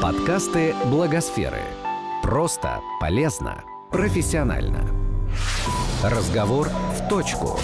Подкасты Благосферы. Просто, полезно, профессионально. Разговор в точку.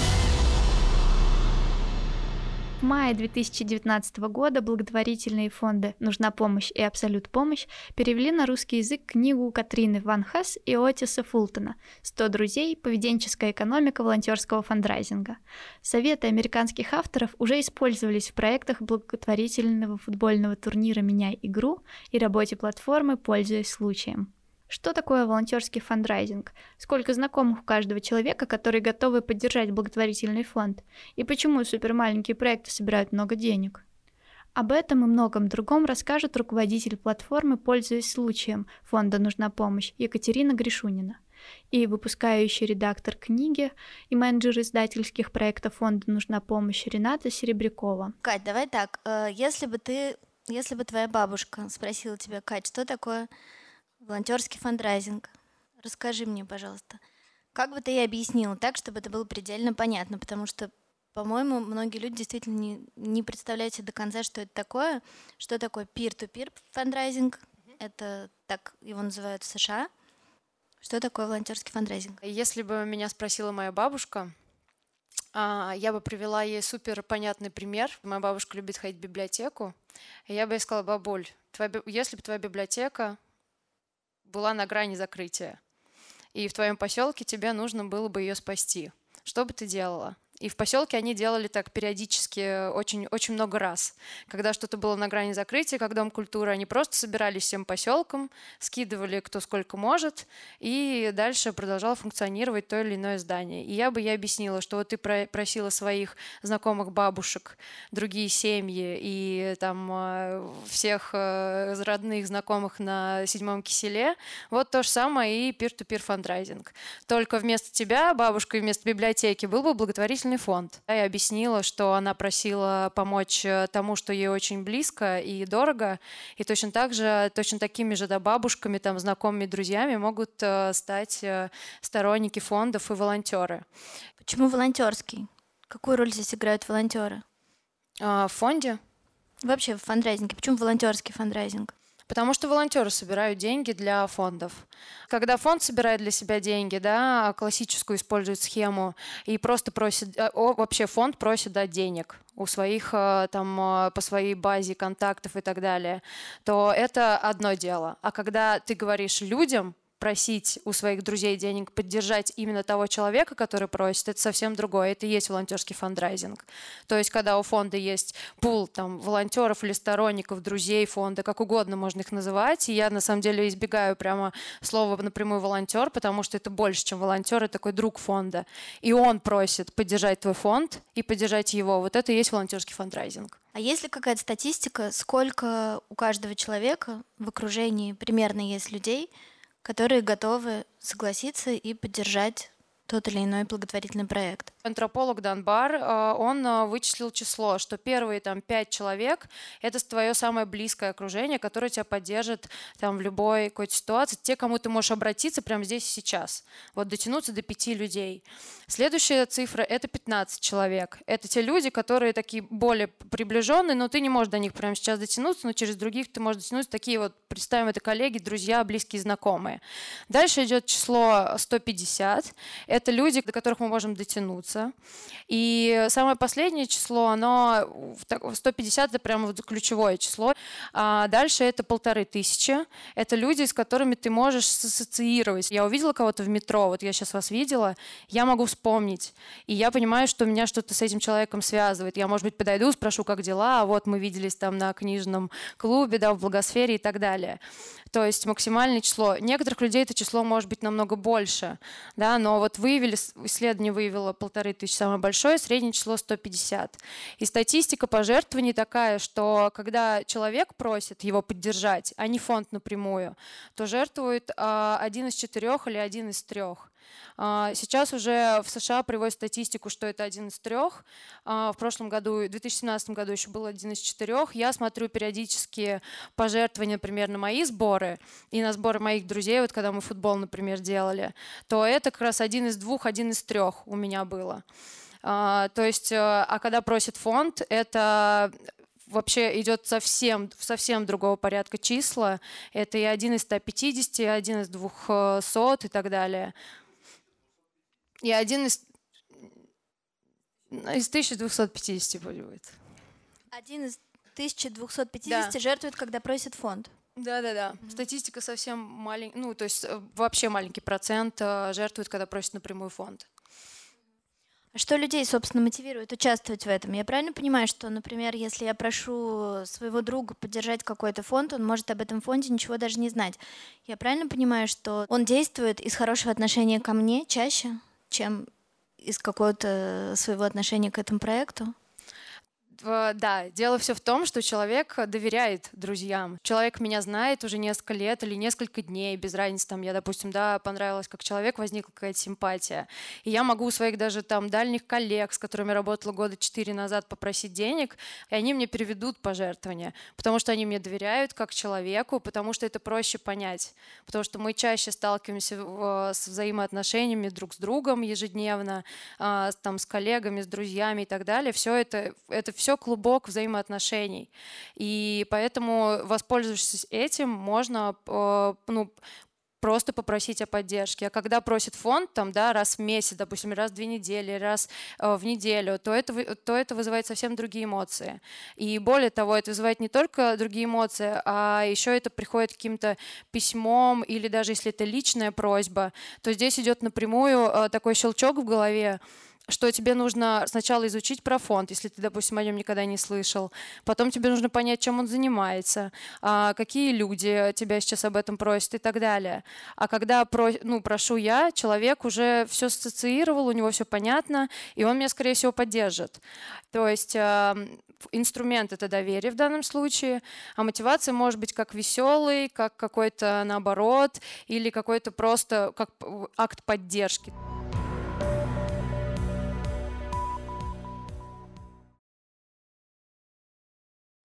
В мае 2019 года благотворительные фонды «Нужна помощь» и «Абсолют помощь» перевели на русский язык книгу Катрины Ван Хесс и Отиса Фултона «100 друзей. Поведенческая экономика волонтерского фандрайзинга». Советы американских авторов уже использовались в проектах благотворительного футбольного турнира «Меняй игру» и работе платформы «Пользуясь случаем». Что такое волонтерский фандрайзинг? Сколько знакомых у каждого человека, которые готовы поддержать благотворительный фонд? И почему супермаленькие проекты собирают много денег? Об этом и многом другом расскажет руководитель платформы «Пользуясь случаем» фонда «Нужна помощь» Екатерина Гришунина и выпускающий редактор книги и менеджер издательских проектов фонда «Нужна помощь» Рената Серебрякова. Кать, давай так, э, если бы ты, если бы твоя бабушка спросила тебя, Кать, что такое волонтерский фандрайзинг. Расскажи мне, пожалуйста, как бы ты ей объяснила так, чтобы это было предельно понятно, потому что, по-моему, многие люди действительно не, не представляют себе до конца, что это такое, что такое peer-to-peer фандрайзинг, это так его называют в США. Что такое волонтерский фандрайзинг? Если бы меня спросила моя бабушка, а, я бы привела ей супер понятный пример. Моя бабушка любит ходить в библиотеку. И я бы ей сказала, бабуль, твоя, если бы твоя библиотека была на грани закрытия, и в твоем поселке тебе нужно было бы ее спасти. Что бы ты делала? И в поселке они делали так периодически очень, очень много раз. Когда что-то было на грани закрытия, как Дом культуры, они просто собирались всем поселком, скидывали кто сколько может, и дальше продолжало функционировать то или иное здание. И я бы ей объяснила, что вот ты просила своих знакомых бабушек, другие семьи и там э, всех э, родных знакомых на седьмом киселе, вот то же самое и peer-to-peer фандрайзинг. Только вместо тебя, бабушка, вместо библиотеки был бы благотворительный благотворительный фонд. Я объяснила, что она просила помочь э, тому, что ей очень близко и дорого, и точно так же, точно такими же да, бабушками, там, знакомыми, друзьями могут э, стать э, сторонники фондов и волонтеры. Почему волонтерский? Какую роль здесь играют волонтеры? А, в фонде? Вообще в фандрайзинге. Почему волонтерский фандрайзинг? Потому что волонтеры собирают деньги для фондов. Когда фонд собирает для себя деньги, да, классическую использует схему и просто просит, э, вообще фонд просит дать денег у своих э, там э, по своей базе контактов и так далее, то это одно дело. А когда ты говоришь людям, просить у своих друзей денег, поддержать именно того человека, который просит, это совсем другое. Это и есть волонтерский фандрайзинг. То есть, когда у фонда есть пул там, волонтеров или сторонников, друзей фонда, как угодно можно их называть, и я на самом деле избегаю прямо слова напрямую волонтер, потому что это больше, чем волонтер, это такой друг фонда. И он просит поддержать твой фонд и поддержать его. Вот это и есть волонтерский фандрайзинг. А есть ли какая-то статистика, сколько у каждого человека в окружении примерно есть людей, которые готовы согласиться и поддержать тот или иной благотворительный проект. Антрополог Данбар, э, он э, вычислил число, что первые там пять человек — это твое самое близкое окружение, которое тебя поддержит там в любой какой-то ситуации, те, кому ты можешь обратиться прямо здесь и сейчас. Вот дотянуться до пяти людей. Следующая цифра — это 15 человек. Это те люди, которые такие более приближенные, но ты не можешь до них прямо сейчас дотянуться, но через других ты можешь дотянуться. Такие вот, представим, это коллеги, друзья, близкие, знакомые. Дальше идет число 150 это люди, до которых мы можем дотянуться. И самое последнее число, оно 150 это прямо вот ключевое число. А дальше это полторы тысячи. Это люди, с которыми ты можешь ассоциировать. Я увидела кого-то в метро, вот я сейчас вас видела, я могу вспомнить. И я понимаю, что меня что-то с этим человеком связывает. Я, может быть, подойду, спрошу, как дела, а вот мы виделись там на книжном клубе, да, в благосфере и так далее. То есть максимальное число. Некоторых людей это число может быть намного больше, да, но вот выявили, исследование выявило полторы тысячи, самое большое, среднее число 150. И статистика пожертвований такая, что когда человек просит его поддержать, а не фонд напрямую, то жертвует а, один из четырех или один из трех. А, сейчас уже в США приводят статистику, что это один из трех. А, в прошлом году, в 2017 году еще был один из четырех. Я смотрю периодически пожертвования, например, на мои сборы и на сборы моих друзей, вот когда мы футбол, например, делали, то это как раз один из двух, один из трех у меня было. А, то есть, э, а когда просит фонд, это вообще идет совсем, совсем другого порядка числа. Это и один из 150, и один из 200 и так далее. И один из, из 1250 будет. Один из 1250 да. жертвует, когда просит фонд. Да, да, да. Mm-hmm. Статистика совсем маленькая, ну, то есть э, вообще маленький процент э, жертвует, когда просит напрямую фонд. А что людей, собственно, мотивирует участвовать в этом? Я правильно понимаю, что, например, если я прошу своего друга поддержать какой-то фонд, он может об этом фонде ничего даже не знать. Я правильно понимаю, что он действует из хорошего отношения ко мне чаще, чем из какого-то своего отношения к этому проекту? Да, дело все в том, что человек доверяет друзьям. Человек меня знает уже несколько лет или несколько дней, без разницы, там, я, допустим, да, понравилась как человек, возникла какая-то симпатия. И я могу у своих даже там дальних коллег, с которыми работала года четыре назад, попросить денег, и они мне переведут пожертвования, потому что они мне доверяют как человеку, потому что это проще понять, потому что мы чаще сталкиваемся с взаимоотношениями друг с другом ежедневно, а, там, с коллегами, с друзьями и так далее. Все это, это все все клубок взаимоотношений. И поэтому, воспользовавшись этим, можно э, ну, просто попросить о поддержке. А когда просит фонд, там, да, раз в месяц, допустим, раз в две недели, раз э, в неделю, то это, то это вызывает совсем другие эмоции. И более того, это вызывает не только другие эмоции, а еще это приходит каким-то письмом или даже если это личная просьба, то здесь идет напрямую э, такой щелчок в голове, что тебе нужно сначала изучить про фонд, если ты, допустим, о нем никогда не слышал. Потом тебе нужно понять, чем он занимается, а, какие люди тебя сейчас об этом просят и так далее. А когда про, ну, прошу я, человек уже все ассоциировал, у него все понятно, и он меня, скорее всего, поддержит. То есть а, инструмент это доверие в данном случае, а мотивация может быть как веселый, как какой-то наоборот, или какой-то просто как акт поддержки.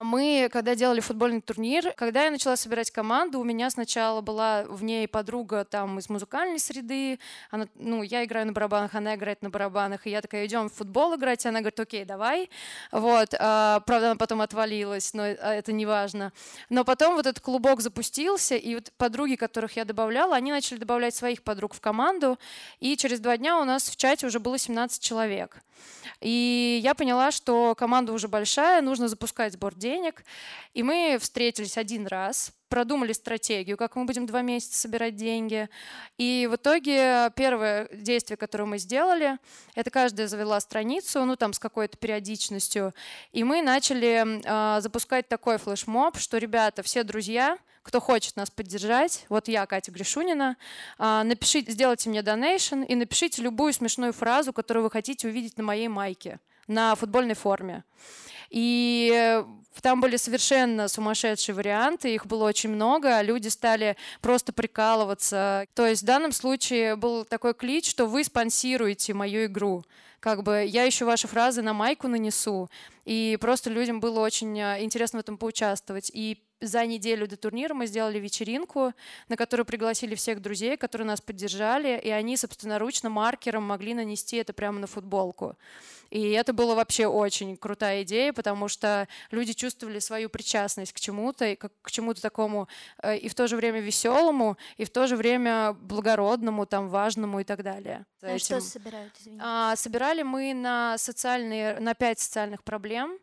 Мы, когда делали футбольный турнир, когда я начала собирать команду, у меня сначала была в ней подруга там из музыкальной среды. Она, ну, я играю на барабанах, она играет на барабанах. И я такая, идем в футбол играть. И она говорит, окей, давай. Вот. А, правда, она потом отвалилась, но а, это не важно. Но потом вот этот клубок запустился, и вот подруги, которых я добавляла, они начали добавлять своих подруг в команду. И через два дня у нас в чате уже было 17 человек. И я поняла, что команда уже большая, нужно запускать сбор денег. И мы встретились один раз, продумали стратегию, как мы будем два месяца собирать деньги. И в итоге первое действие, которое мы сделали, это каждая завела страницу, ну там с какой-то периодичностью. И мы начали э, запускать такой флешмоб, что, ребята, все друзья, кто хочет нас поддержать, вот я, Катя Гришунина, а, напишите, сделайте мне донейшн и напишите любую смешную фразу, которую вы хотите увидеть на моей майке, на футбольной форме. И там были совершенно сумасшедшие варианты, их было очень много, а люди стали просто прикалываться. То есть в данном случае был такой клич, что вы спонсируете мою игру. Как бы я еще ваши фразы на майку нанесу. И просто людям было очень а, интересно в этом поучаствовать. И за неделю до турнира мы сделали вечеринку, на которую пригласили всех друзей, которые нас поддержали, и они собственноручно маркером могли нанести это прямо на футболку. И это было вообще очень крутая идея, потому что люди чувствовали свою причастность к чему-то, и к чему-то такому э, и в то же время веселому, и в то же время благородному, там, важному и так далее. А что собирают, извините? А, собирали мы на социальные, на пять социальных проблем.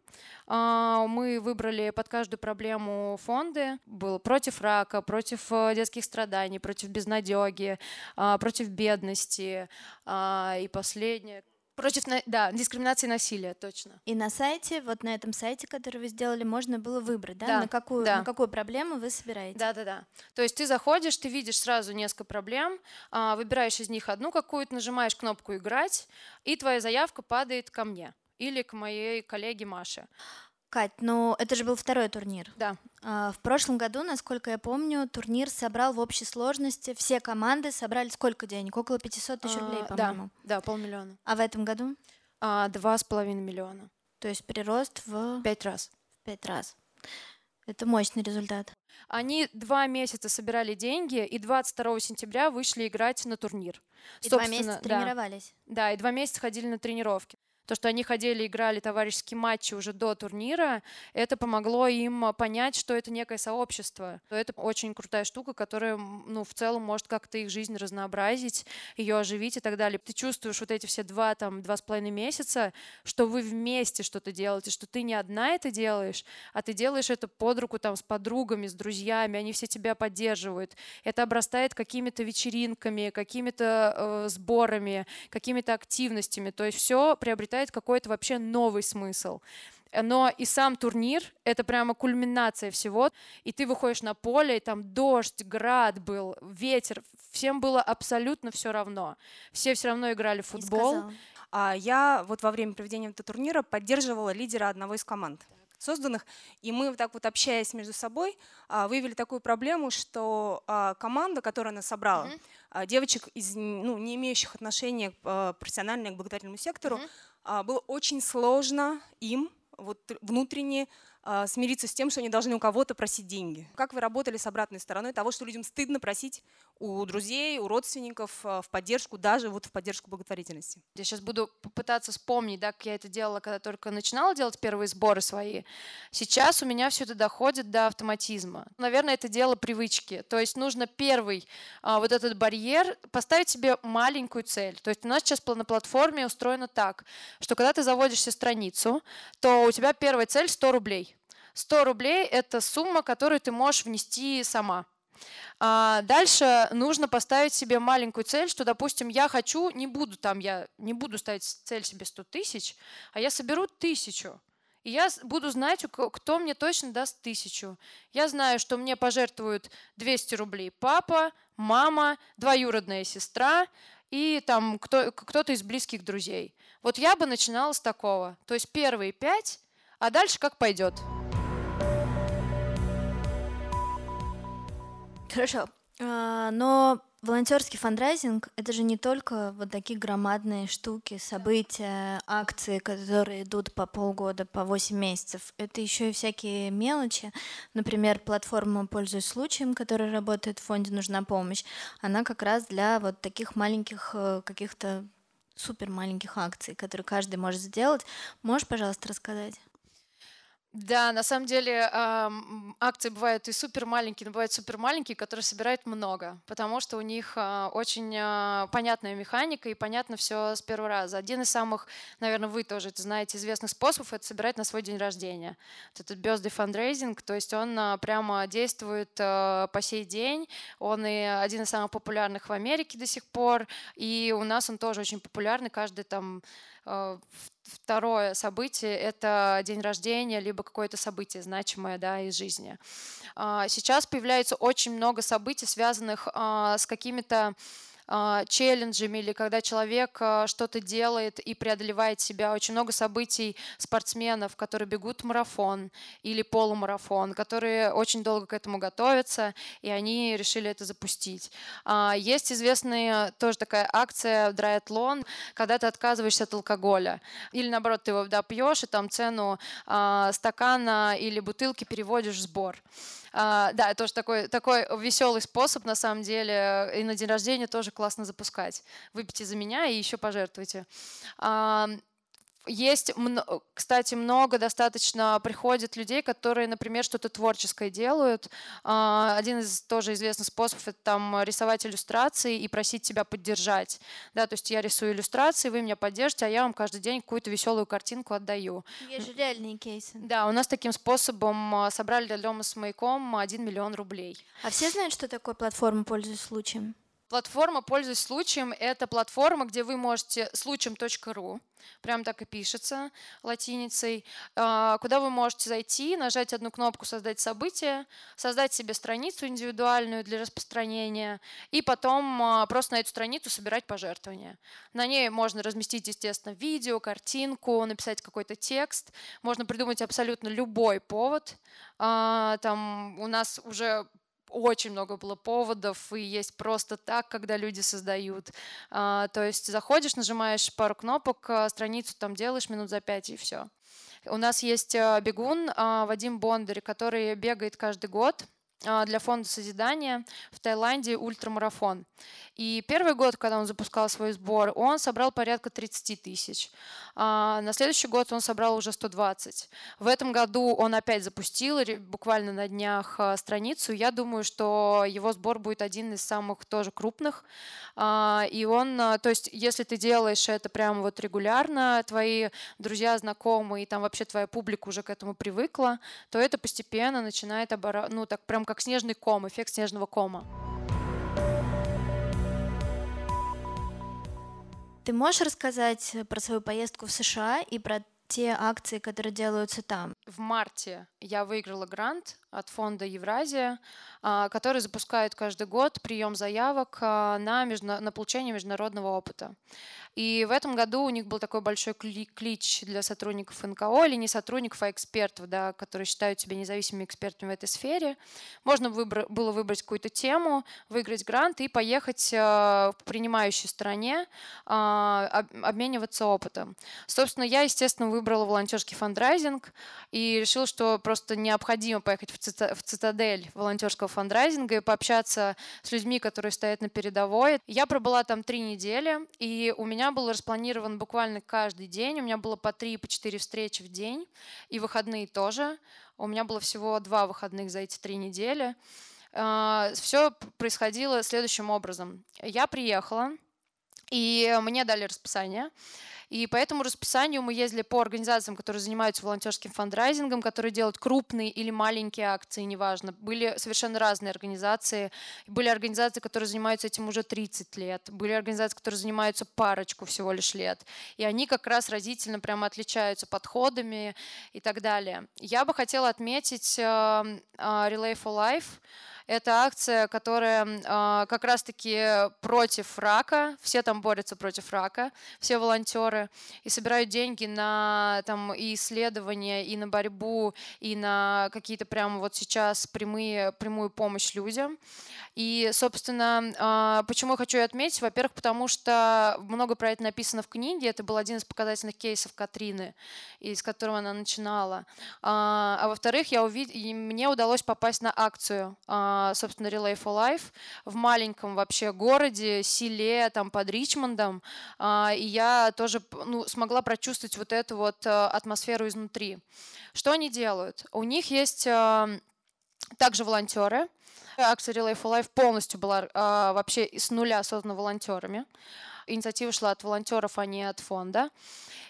А, мы выбрали под каждую проблему фонды. Был против рака, против э, детских страданий, против безнадеги, а, против бедности. А, и последнее Против, да, дискриминации и насилия, точно. И на сайте, вот на этом сайте, который вы сделали, можно было выбрать, да, да на, какую, да. на какую проблему вы собираете? Да, да, да. То есть ты заходишь, ты видишь сразу несколько проблем, выбираешь из них одну какую-то, нажимаешь кнопку «Играть», и твоя заявка падает ко мне или к моей коллеге Маше. Кать, ну это же был второй турнир. Да. А, в прошлом году, насколько я помню, турнир собрал в общей сложности, все команды собрали сколько денег? Около 500 тысяч рублей, а, по-моему. Да, да, полмиллиона. А в этом году? А, два с половиной миллиона. То есть прирост в... Пять раз. В пять раз. Это мощный результат. Они два месяца собирали деньги и 22 сентября вышли играть на турнир. И Собственно, два месяца тренировались. Да, да, и два месяца ходили на тренировки. То, что они ходили, играли товарищеские матчи уже до турнира, это помогло им понять, что это некое сообщество. Это очень крутая штука, которая ну, в целом может как-то их жизнь разнообразить, ее оживить и так далее. Ты чувствуешь вот эти все два, там, два с половиной месяца, что вы вместе что-то делаете, что ты не одна это делаешь, а ты делаешь это под руку там с подругами, с друзьями, они все тебя поддерживают. Это обрастает какими-то вечеринками, какими-то э, сборами, какими-то активностями. То есть все приобретает какой-то вообще новый смысл. Но и сам турнир — это прямо кульминация всего. И ты выходишь на поле, и там дождь, град был, ветер. Всем было абсолютно все равно. Все все равно играли в футбол. А я вот во время проведения этого турнира поддерживала лидера одного из команд созданных. И мы так вот общаясь между собой а, выявили такую проблему, что а, команда, которая нас собрала, mm-hmm. девочек из ну, не имеющих отношения к профессиональному к благотворительному сектору, mm-hmm. Было очень сложно им вот внутренне а, смириться с тем, что они должны у кого-то просить деньги. Как вы работали с обратной стороной того, что людям стыдно просить у друзей, у родственников а, в поддержку, даже вот в поддержку благотворительности? Я сейчас буду попытаться вспомнить, да, как я это делала, когда только начинала делать первые сборы свои. Сейчас у меня все это доходит до автоматизма. Наверное, это дело привычки. То есть нужно первый а, вот этот барьер поставить себе маленькую цель. То есть у нас сейчас на платформе устроено так, что когда ты заводишься страницу, то у тебя первая цель 100 рублей. 100 рублей – это сумма, которую ты можешь внести сама. А дальше нужно поставить себе маленькую цель, что, допустим, я хочу, не буду там, я не буду ставить цель себе 100 тысяч, а я соберу тысячу. И я буду знать, кто мне точно даст тысячу. Я знаю, что мне пожертвуют 200 рублей папа, мама, двоюродная сестра и там кто, кто-то из близких друзей. Вот я бы начинала с такого. То есть первые пять, а дальше как пойдет. Хорошо. А, но волонтерский фандрайзинг это же не только вот такие громадные штуки, события, акции, которые идут по полгода, по 8 месяцев. Это еще и всякие мелочи. Например, платформа «Пользуясь случаем», которая работает в фонде «Нужна помощь», она как раз для вот таких маленьких э, каких-то супер маленьких акций, которые каждый может сделать. Можешь, пожалуйста, рассказать? Да, на самом деле э, акции бывают и супер маленькие, но бывают супер маленькие, которые собирают много, потому что у них э, очень э, понятная механика и понятно все с первого раза. Один из самых, наверное, вы тоже это знаете, известных способов это собирать на свой день рождения. Вот этот birthday fundraising, то есть он э, прямо действует э, по сей день. Он и один из самых популярных в Америке до сих пор, и у нас он тоже очень популярный. Каждый там э, второе событие — это день рождения, либо какое-то событие значимое да, из жизни. А, сейчас появляется очень много событий, связанных а, с какими-то челленджами или когда человек а, что-то делает и преодолевает себя. Очень много событий спортсменов, которые бегут марафон или полумарафон, которые очень долго к этому готовятся, и они решили это запустить. А, есть известная тоже такая акция драйатлон, когда ты отказываешься от алкоголя. Или наоборот, ты его да, пьешь, и там цену стакана или бутылки переводишь в сбор. А, да, тоже такой, такой веселый способ, на самом деле, и на день рождения тоже классно запускать. Выпейте за меня и еще пожертвуйте. Есть, кстати, много достаточно приходит людей, которые, например, что-то творческое делают. А, один из тоже известных способов — это там рисовать иллюстрации и просить тебя поддержать. Да, то есть я рисую иллюстрации, вы меня поддержите, а я вам каждый день какую-то веселую картинку отдаю. Есть же реальные кейсы. Да, у нас таким способом а, собрали для дома с маяком 1 миллион рублей. А все знают, что такое платформа «Пользуясь случаем»? Платформа «Пользуясь случаем» — это платформа, где вы можете случаем.ру, прям так и пишется латиницей, а, куда вы можете зайти, нажать одну кнопку «Создать событие», создать себе страницу индивидуальную для распространения и потом а, просто на эту страницу собирать пожертвования. На ней можно разместить, естественно, видео, картинку, написать какой-то текст, можно придумать абсолютно любой повод. А, там у нас уже очень много было поводов, и есть просто так, когда люди создают. А, то есть заходишь, нажимаешь пару кнопок, а, страницу там делаешь минут за пять, и все. У нас есть а, бегун Вадим Бондарь, который бегает каждый год для фонда созидания в Таиланде ультрамарафон. И первый год, когда он запускал свой сбор, он собрал порядка 30 тысяч. А на следующий год он собрал уже 120. В этом году он опять запустил буквально на днях а, страницу. Я думаю, что его сбор будет один из самых тоже крупных. А, и он, то есть, если ты делаешь это прямо вот регулярно, твои друзья, знакомые, и там вообще твоя публика уже к этому привыкла, то это постепенно начинает оборот, ну так прям как снежный ком, эффект снежного кома. Ты можешь рассказать про свою поездку в США и про те акции, которые делаются там? В марте я выиграла грант от фонда Евразия, а, который запускает каждый год прием заявок а, на, между... на получение международного опыта. И в этом году у них был такой большой клич для сотрудников НКО, или не сотрудников, а экспертов, да, которые считают себя независимыми экспертами в этой сфере. Можно выбор, было выбрать какую-то тему, выиграть грант и поехать в принимающей стране, обмениваться опытом. Собственно, я, естественно, выбрала волонтерский фандрайзинг и решила, что просто необходимо поехать в, в цитадель волонтерского фандрайзинга и пообщаться с людьми, которые стоят на передовой. Я пробыла там три недели, и у меня был распланирован буквально каждый день. У меня было по три, по четыре встречи в день, и выходные тоже. У меня было всего два выходных за эти три недели. А, Все происходило следующим образом. Я приехала, и мне дали расписание. И по этому расписанию мы ездили по организациям, которые занимаются волонтерским фандрайзингом, которые делают крупные или маленькие акции, неважно. Были совершенно разные организации. Были организации, которые занимаются этим уже 30 лет. Были организации, которые занимаются парочку всего лишь лет. И они как раз разительно прямо отличаются подходами и так далее. Я бы хотела отметить uh, Relay for Life, это акция, которая э, как раз-таки против рака. Все там борются против рака, все волонтеры. И собирают деньги на там, и исследования, и на борьбу, и на какие-то прямо вот сейчас прямые, прямую помощь людям. И, собственно, э, почему я хочу отметить? Во-первых, потому что много про это написано в книге. Это был один из показательных кейсов Катрины, из которого она начинала. А, а во-вторых, я увид... мне удалось попасть на акцию собственно, Relay for Life в маленьком вообще городе, селе, там под Ричмондом. А, и я тоже ну, смогла прочувствовать вот эту вот э, атмосферу изнутри. Что они делают? У них есть также волонтеры. Акция Relay for Life полностью была вообще с нуля создана волонтерами. Инициатива шла от волонтеров, а не от фонда.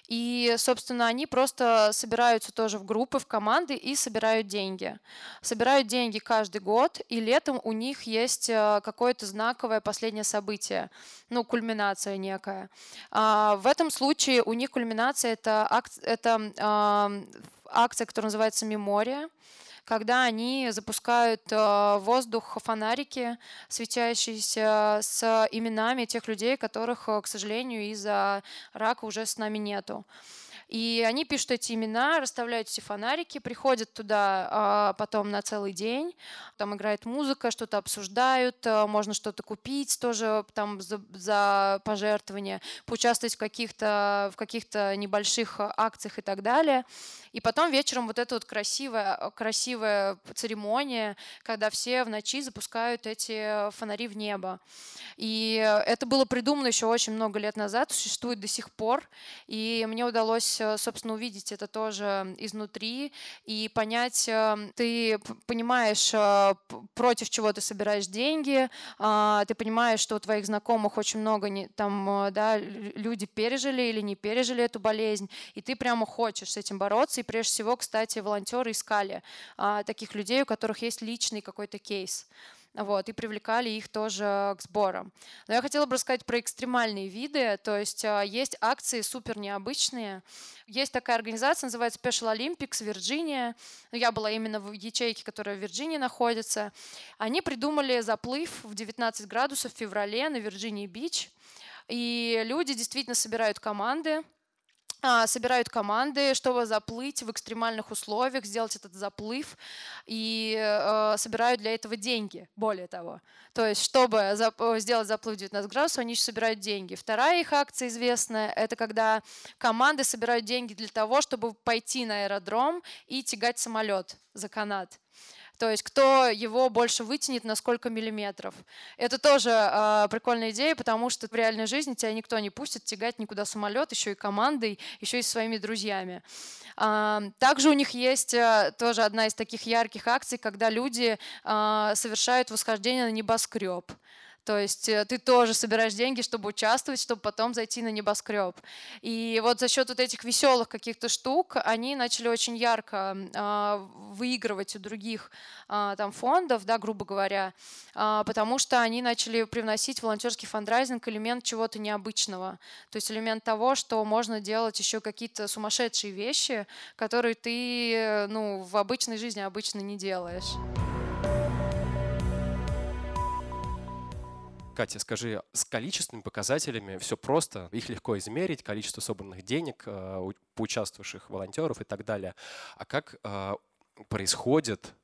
И, собственно, они просто собираются тоже в группы, в команды и собирают деньги. Собирают деньги каждый год, и летом у них есть э, какое-то знаковое последнее событие, ну, кульминация некая. А, в этом случае у них кульминация это, акция, это акция, которая называется «Мемория» когда они запускают э, в воздух фонарики, светящиеся с именами тех людей, которых, э, к сожалению, из-за рака уже с нами нету. И они пишут эти имена, расставляют эти фонарики, приходят туда а, потом на целый день, там играет музыка, что-то обсуждают, а, можно что-то купить тоже там за, за пожертвование, поучаствовать в каких-то в каких-то небольших акциях и так далее. И потом вечером вот эта вот красивая, красивая церемония, когда все в ночи запускают эти фонари в небо. И это было придумано еще очень много лет назад, существует до сих пор. И мне удалось удалось, э, собственно, увидеть это тоже изнутри и понять, э, ты понимаешь, э, против чего ты собираешь деньги, а, ты понимаешь, что у твоих знакомых очень много там, да, люди пережили или не пережили эту болезнь, и ты прямо хочешь с этим бороться. И прежде всего, кстати, волонтеры искали а, таких людей, у которых есть личный какой-то кейс вот, и привлекали их тоже к сборам. Но я хотела бы рассказать про экстремальные виды, то есть а, есть акции супер необычные. Есть такая организация, называется Special Olympics Вирджиния. Я была именно в ячейке, которая в Вирджинии находится. Они придумали заплыв в 19 градусов в феврале на Вирджинии-Бич. И люди действительно собирают команды, собирают команды, чтобы заплыть в экстремальных условиях, сделать этот заплыв, и э, собирают для этого деньги, более того. То есть, чтобы зап- сделать заплыв 19 градусов, они еще собирают деньги. Вторая их акция известная, это когда команды собирают деньги для того, чтобы пойти на аэродром и тягать самолет за канат. То есть кто его больше вытянет на сколько миллиметров. Это тоже э, прикольная идея, потому что в реальной жизни тебя никто не пустит тягать никуда самолет, еще и командой, еще и своими друзьями. Э, также у них есть э, тоже одна из таких ярких акций, когда люди э, совершают восхождение на небоскреб. То есть э, ты тоже собираешь деньги, чтобы участвовать, чтобы потом зайти на небоскреб. И вот за счет вот этих веселых каких-то штук они начали очень ярко э, выигрывать у других э, там фондов, да, грубо говоря, э, потому что они начали привносить волонтерский фандрайзинг элемент чего-то необычного. То есть элемент того, что можно делать еще какие-то сумасшедшие вещи, которые ты э, ну, в обычной жизни обычно не делаешь. Катя, скажи, с количественными показателями все просто, их легко измерить, количество собранных денег, э, поучаствовавших волонтеров и так далее. А как э, происходит,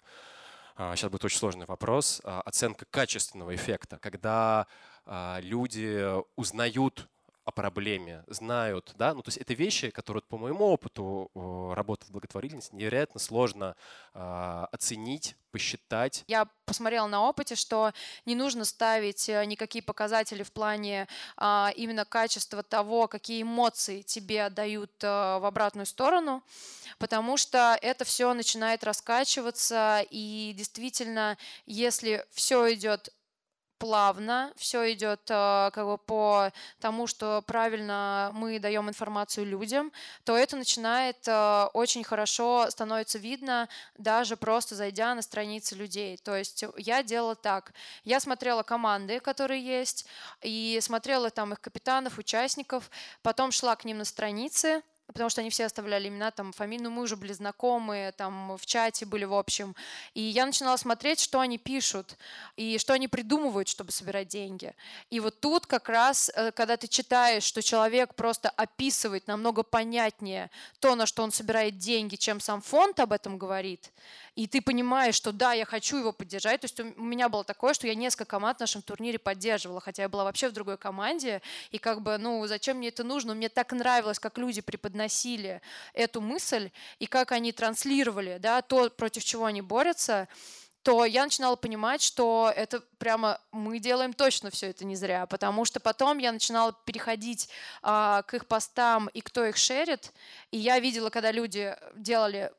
сейчас э, будет очень сложный вопрос, оценка качественного эффекта, когда люди узнают о проблеме, знают, да, ну то есть это вещи, которые по моему опыту работы в благотворительности невероятно сложно э, оценить, посчитать. Я посмотрела на опыте, что не нужно ставить э, никакие показатели в плане э, именно качества того, какие эмоции тебе дают э, в обратную сторону, потому что это все начинает раскачиваться и действительно, если все идет плавно, все идет э, как бы по тому, что правильно мы даем информацию людям, то это начинает э, очень хорошо становится видно, даже просто зайдя на страницы людей. То есть я делала так. Я смотрела команды, которые есть, и смотрела там их капитанов, участников, потом шла к ним на страницы, потому что они все оставляли имена, там, фамилию, ну, мы уже были знакомые, там, в чате были, в общем. И я начинала смотреть, что они пишут и что они придумывают, чтобы собирать деньги. И вот тут как раз, э, когда ты читаешь, что человек просто описывает намного понятнее то, на что он собирает деньги, чем сам фонд об этом говорит, и ты понимаешь, что да, я хочу его поддержать. То есть у меня было такое, что я несколько команд в нашем турнире поддерживала, хотя я была вообще в другой команде, и как бы, ну, зачем мне это нужно? Мне так нравилось, как люди преподносили эту мысль, и как они транслировали, да, то, против чего они борются, то я начинала понимать, что это прямо мы делаем точно все это не зря, потому что потом я начинала переходить а, к их постам и кто их шерит, и я видела, когда люди делали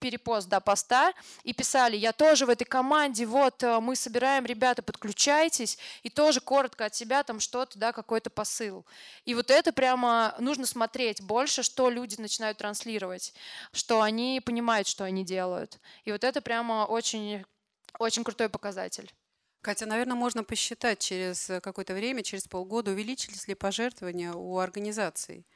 перепост до поста и писали, я тоже в этой команде, вот э, мы собираем, ребята, подключайтесь, и тоже коротко от себя там что-то, да, какой-то посыл. И вот это прямо нужно смотреть больше, что люди начинают транслировать, что они понимают, что они делают. И вот это прямо очень, очень крутой показатель. Катя, наверное, можно посчитать через какое-то время, через полгода, увеличились ли пожертвования у организаций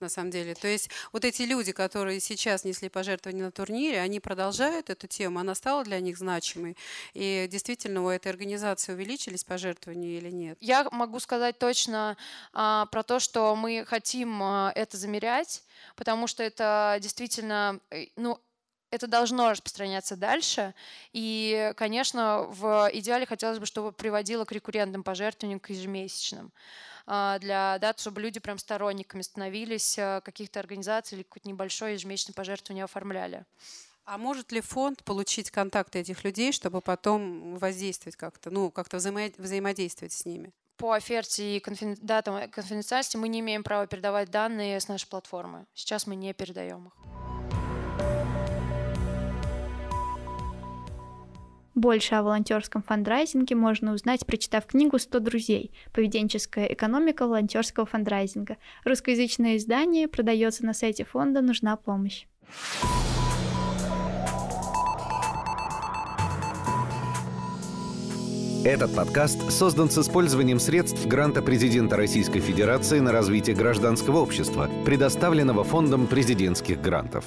на самом деле. То есть вот эти люди, которые сейчас несли пожертвования на турнире, они продолжают эту тему, она стала для них значимой. И действительно у этой организации увеличились пожертвования или нет? Я могу сказать точно а, про то, что мы хотим а, это замерять, потому что это действительно, э, ну, это должно распространяться дальше. И, конечно, в идеале хотелось бы, чтобы приводило к рекуррентным пожертвованиям, к ежемесячным. А, для, да, чтобы люди прям сторонниками становились а, каких-то организаций или какое-то небольшое ежемесячное пожертвование оформляли. А может ли фонд получить контакты этих людей, чтобы потом воздействовать как-то, ну, как-то взаимодействовать с ними? По оферте и конфиден... да, конфиденциальности мы не имеем права передавать данные с нашей платформы. Сейчас мы не передаем их. Больше о волонтерском фандрайзинге можно узнать, прочитав книгу «100 друзей. Поведенческая экономика волонтерского фандрайзинга». Русскоязычное издание продается на сайте фонда «Нужна помощь». Этот подкаст создан с использованием средств гранта президента Российской Федерации на развитие гражданского общества, предоставленного Фондом президентских грантов.